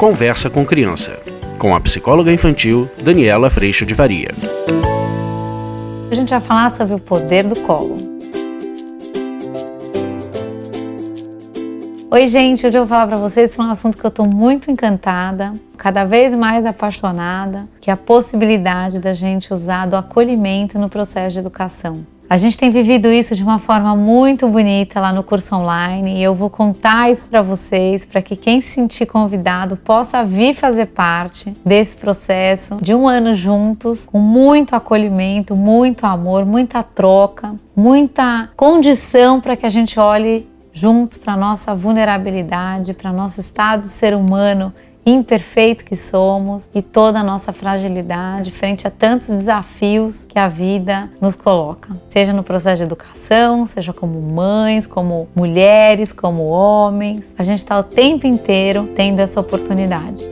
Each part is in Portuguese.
Conversa com Criança, com a psicóloga infantil Daniela Freixo de Varia. A gente vai falar sobre o poder do colo. Oi, gente, hoje eu vou falar para vocês sobre um assunto que eu estou muito encantada, cada vez mais apaixonada, que é a possibilidade da gente usar do acolhimento no processo de educação. A gente tem vivido isso de uma forma muito bonita lá no curso online e eu vou contar isso para vocês para que quem se sentir convidado possa vir fazer parte desse processo de um ano juntos, com muito acolhimento, muito amor, muita troca, muita condição para que a gente olhe juntos para nossa vulnerabilidade, para nosso estado de ser humano imperfeito que somos e toda a nossa fragilidade frente a tantos desafios que a vida nos coloca, seja no processo de educação, seja como mães, como mulheres, como homens. A gente está o tempo inteiro tendo essa oportunidade.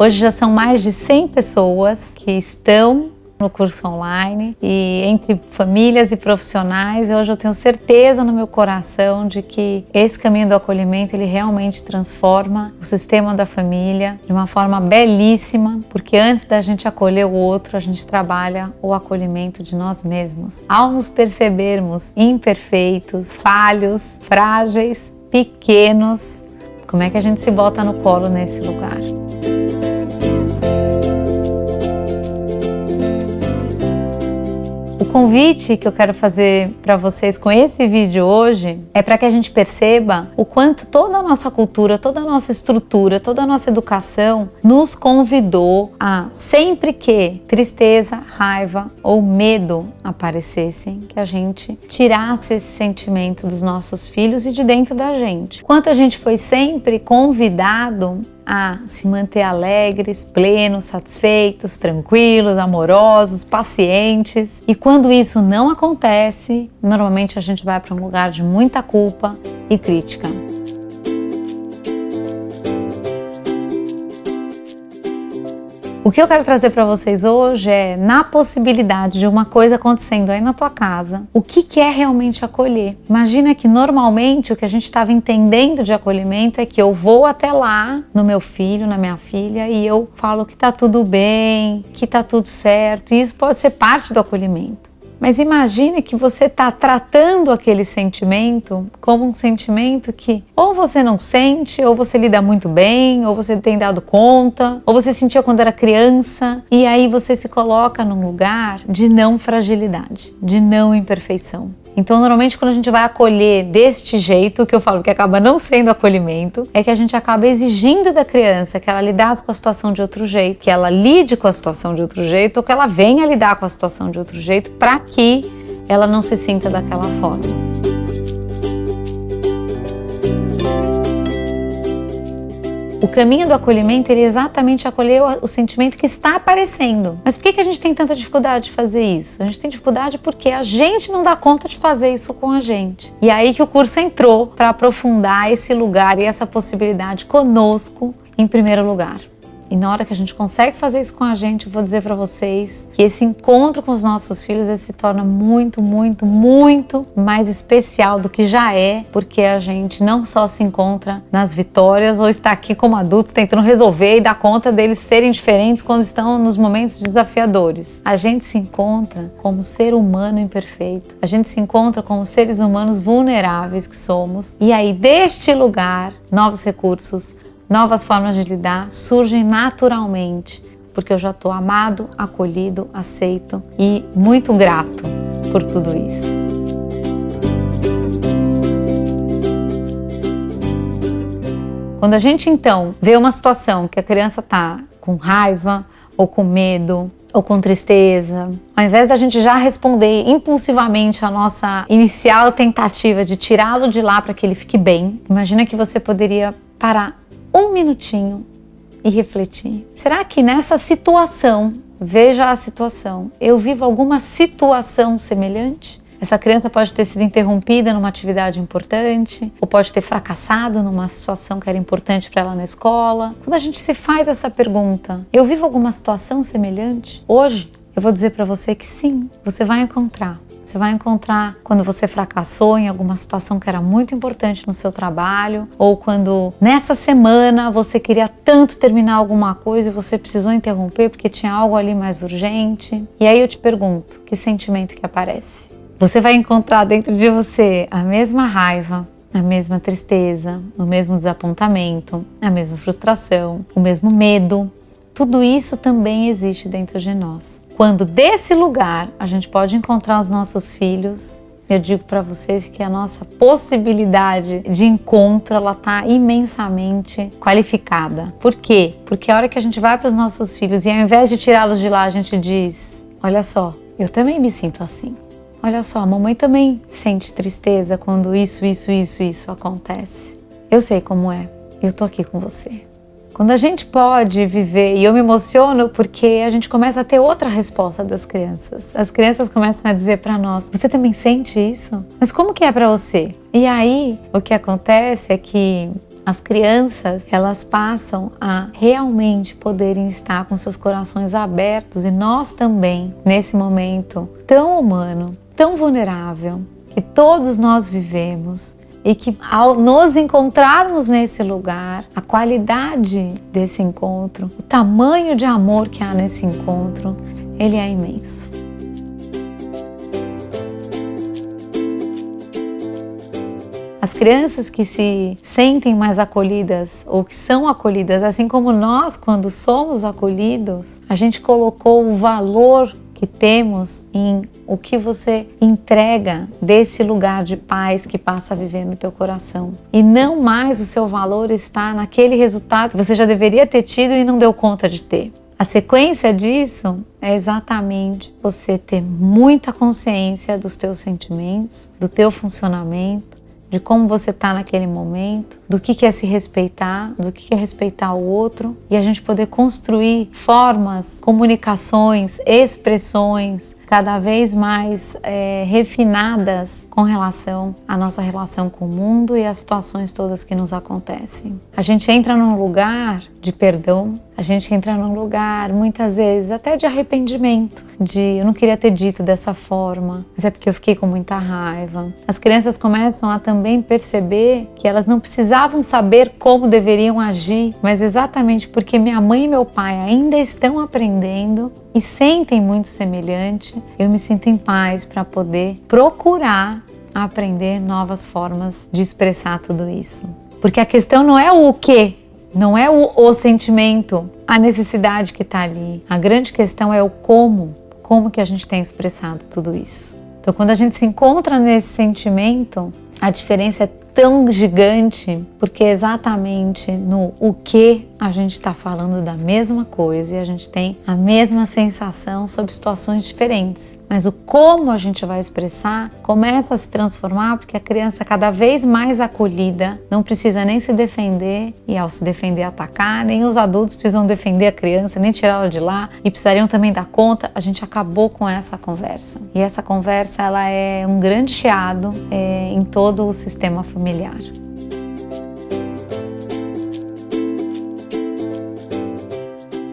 Hoje já são mais de 100 pessoas que estão no curso online e entre famílias e profissionais. Hoje eu tenho certeza no meu coração de que esse caminho do acolhimento ele realmente transforma o sistema da família de uma forma belíssima, porque antes da gente acolher o outro, a gente trabalha o acolhimento de nós mesmos. Ao nos percebermos imperfeitos, falhos, frágeis, pequenos, como é que a gente se bota no colo nesse lugar? Convite que eu quero fazer para vocês com esse vídeo hoje é para que a gente perceba o quanto toda a nossa cultura, toda a nossa estrutura, toda a nossa educação nos convidou a sempre que tristeza, raiva ou medo aparecessem, que a gente tirasse esse sentimento dos nossos filhos e de dentro da gente. Quanto a gente foi sempre convidado a se manter alegres, plenos, satisfeitos, tranquilos, amorosos, pacientes. E quando isso não acontece, normalmente a gente vai para um lugar de muita culpa e crítica. O que eu quero trazer para vocês hoje é na possibilidade de uma coisa acontecendo aí na tua casa, o que, que é realmente acolher? Imagina que normalmente o que a gente estava entendendo de acolhimento é que eu vou até lá no meu filho, na minha filha e eu falo que tá tudo bem, que tá tudo certo. E isso pode ser parte do acolhimento. Mas imagine que você está tratando aquele sentimento como um sentimento que ou você não sente, ou você lida muito bem, ou você tem dado conta, ou você sentia quando era criança, e aí você se coloca num lugar de não fragilidade, de não imperfeição. Então, normalmente, quando a gente vai acolher deste jeito, que eu falo que acaba não sendo acolhimento, é que a gente acaba exigindo da criança que ela lidasse com a situação de outro jeito, que ela lide com a situação de outro jeito, ou que ela venha lidar com a situação de outro jeito, para que ela não se sinta daquela forma. O caminho do acolhimento ele é exatamente acolher o, sentimento que está aparecendo. Mas por que, que a gente tem tanta dificuldade de fazer isso? A gente tem dificuldade porque a gente não dá conta de fazer isso com a gente. E aí que o curso entrou para aprofundar esse lugar e essa possibilidade conosco em primeiro lugar. E na hora que a gente consegue fazer isso com a gente, eu vou dizer para vocês que esse encontro com os nossos filhos se torna muito, muito, muito mais especial do que já é, porque a gente não só se encontra nas vitórias ou está aqui como adultos tentando resolver e dar conta deles serem diferentes quando estão nos momentos desafiadores. A gente se encontra como ser humano imperfeito. A gente se encontra como seres humanos vulneráveis que somos. E aí deste lugar, novos recursos, Novas formas de lidar surgem naturalmente, porque eu já estou amado, acolhido, aceito e muito grato por tudo isso. Quando a gente então vê uma situação que a criança está com raiva ou com medo ou com tristeza, ao invés da gente já responder impulsivamente a nossa inicial tentativa de tirá-lo de lá para que ele fique bem, imagina que você poderia parar um minutinho e refletir. Será que nessa situação, veja a situação, eu vivo alguma situação semelhante? Essa criança pode ter sido interrompida numa atividade importante, ou pode ter fracassado numa situação que era importante para ela na escola. Quando a gente se faz essa pergunta, eu vivo alguma situação semelhante? Hoje, eu vou dizer para você que sim, você vai encontrar. Você vai encontrar quando você fracassou em alguma situação que era muito importante no seu trabalho, ou quando nessa semana você queria tanto terminar alguma coisa e você precisou interromper porque tinha algo ali mais urgente. E aí eu te pergunto, que sentimento que aparece? Você vai encontrar dentro de você a mesma raiva, a mesma tristeza, o mesmo desapontamento, a mesma frustração, o mesmo medo. Tudo isso também existe dentro de nós. Quando desse lugar a gente pode encontrar os nossos filhos, eu digo para vocês que a nossa possibilidade de encontro ela está imensamente qualificada. Por quê? Porque a hora que a gente vai para os nossos filhos e ao invés de tirá-los de lá, a gente diz: Olha só, eu também me sinto assim. Olha só, a mamãe também sente tristeza quando isso, isso, isso, isso acontece. Eu sei como é. Eu tô aqui com você. Quando a gente pode viver, e eu me emociono porque a gente começa a ter outra resposta das crianças. As crianças começam a dizer para nós: "Você também sente isso? Mas como que é para você?" E aí, o que acontece é que as crianças, elas passam a realmente poderem estar com seus corações abertos e nós também, nesse momento tão humano, tão vulnerável que todos nós vivemos, e que ao nos encontrarmos nesse lugar, a qualidade desse encontro, o tamanho de amor que há nesse encontro, ele é imenso. As crianças que se sentem mais acolhidas ou que são acolhidas, assim como nós, quando somos acolhidos, a gente colocou o valor que temos em o que você entrega desse lugar de paz que passa a viver no teu coração. E não mais o seu valor está naquele resultado que você já deveria ter tido e não deu conta de ter. A sequência disso é exatamente você ter muita consciência dos teus sentimentos, do teu funcionamento, de como você está naquele momento, do que é se respeitar, do que é respeitar o outro e a gente poder construir formas, comunicações, expressões cada vez mais é, refinadas com relação à nossa relação com o mundo e às situações todas que nos acontecem. A gente entra num lugar de perdão, a gente entra num lugar muitas vezes até de arrependimento, de eu não queria ter dito dessa forma, mas é porque eu fiquei com muita raiva. As crianças começam a também perceber que elas não precisavam saber como deveriam agir, mas exatamente porque minha mãe e meu pai ainda estão aprendendo e sentem muito semelhante, eu me sinto em paz para poder procurar aprender novas formas de expressar tudo isso. Porque a questão não é o que, não é o, o sentimento, a necessidade que está ali. A grande questão é o como, como que a gente tem expressado tudo isso. Então, quando a gente se encontra nesse sentimento, a diferença é tão gigante porque é exatamente no o que a gente está falando da mesma coisa e a gente tem a mesma sensação sobre situações diferentes. Mas o como a gente vai expressar começa a se transformar porque a criança cada vez mais acolhida não precisa nem se defender e ao se defender atacar, nem os adultos precisam defender a criança, nem tirá-la de lá e precisariam também dar conta. A gente acabou com essa conversa e essa conversa ela é um grande chiado é, em todo o sistema familiar.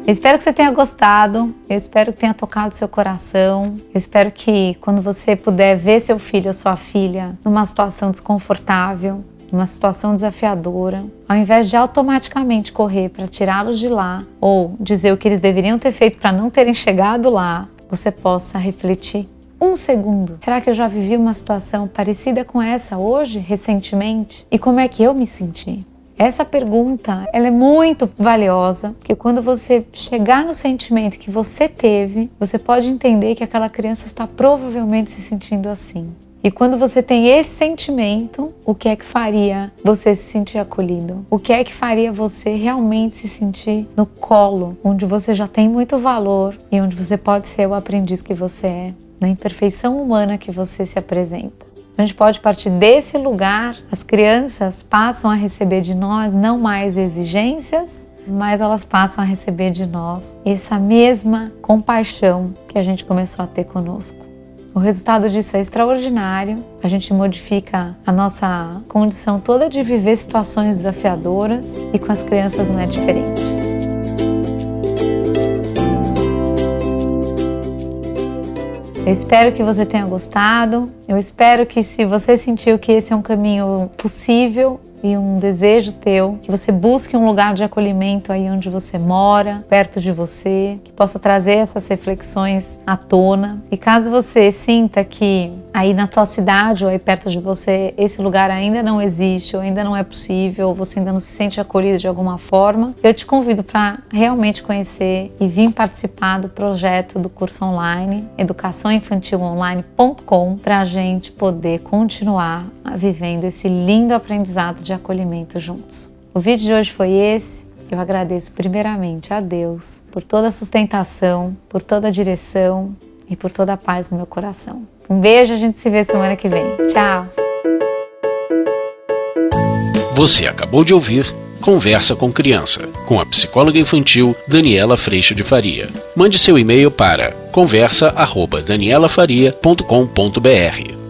Eu espero que você tenha gostado, eu espero que tenha tocado seu coração. Eu espero que quando você puder ver seu filho ou sua filha numa situação desconfortável, numa situação desafiadora, ao invés de automaticamente correr para tirá-los de lá ou dizer o que eles deveriam ter feito para não terem chegado lá, você possa refletir um segundo. Será que eu já vivi uma situação parecida com essa hoje, recentemente? E como é que eu me senti? Essa pergunta, ela é muito valiosa, porque quando você chegar no sentimento que você teve, você pode entender que aquela criança está provavelmente se sentindo assim. E quando você tem esse sentimento, o que é que faria você se sentir acolhido? O que é que faria você realmente se sentir no colo, onde você já tem muito valor e onde você pode ser o aprendiz que você é, na imperfeição humana que você se apresenta? A gente pode partir desse lugar. As crianças passam a receber de nós não mais exigências, mas elas passam a receber de nós essa mesma compaixão que a gente começou a ter conosco. O resultado disso é extraordinário. A gente modifica a nossa condição toda de viver situações desafiadoras e com as crianças não é diferente. Eu espero que você tenha gostado. Eu espero que se você sentiu que esse é um caminho possível, e um desejo teu, que você busque um lugar de acolhimento aí onde você mora, perto de você, que possa trazer essas reflexões à tona. E caso você sinta que aí na tua cidade ou aí perto de você esse lugar ainda não existe ou ainda não é possível, ou você ainda não se sente acolhido de alguma forma, eu te convido para realmente conhecer e vir participar do projeto do curso online educaçãoinfantilonline.com para a gente poder continuar vivendo esse lindo aprendizado de acolhimento juntos. O vídeo de hoje foi esse. Eu agradeço primeiramente a Deus por toda a sustentação, por toda a direção e por toda a paz no meu coração. Um beijo, a gente se vê semana que vem. Tchau! Você acabou de ouvir Conversa com Criança, com a psicóloga infantil Daniela Freixo de Faria. Mande seu e-mail para conversa@danielafaria.com.br.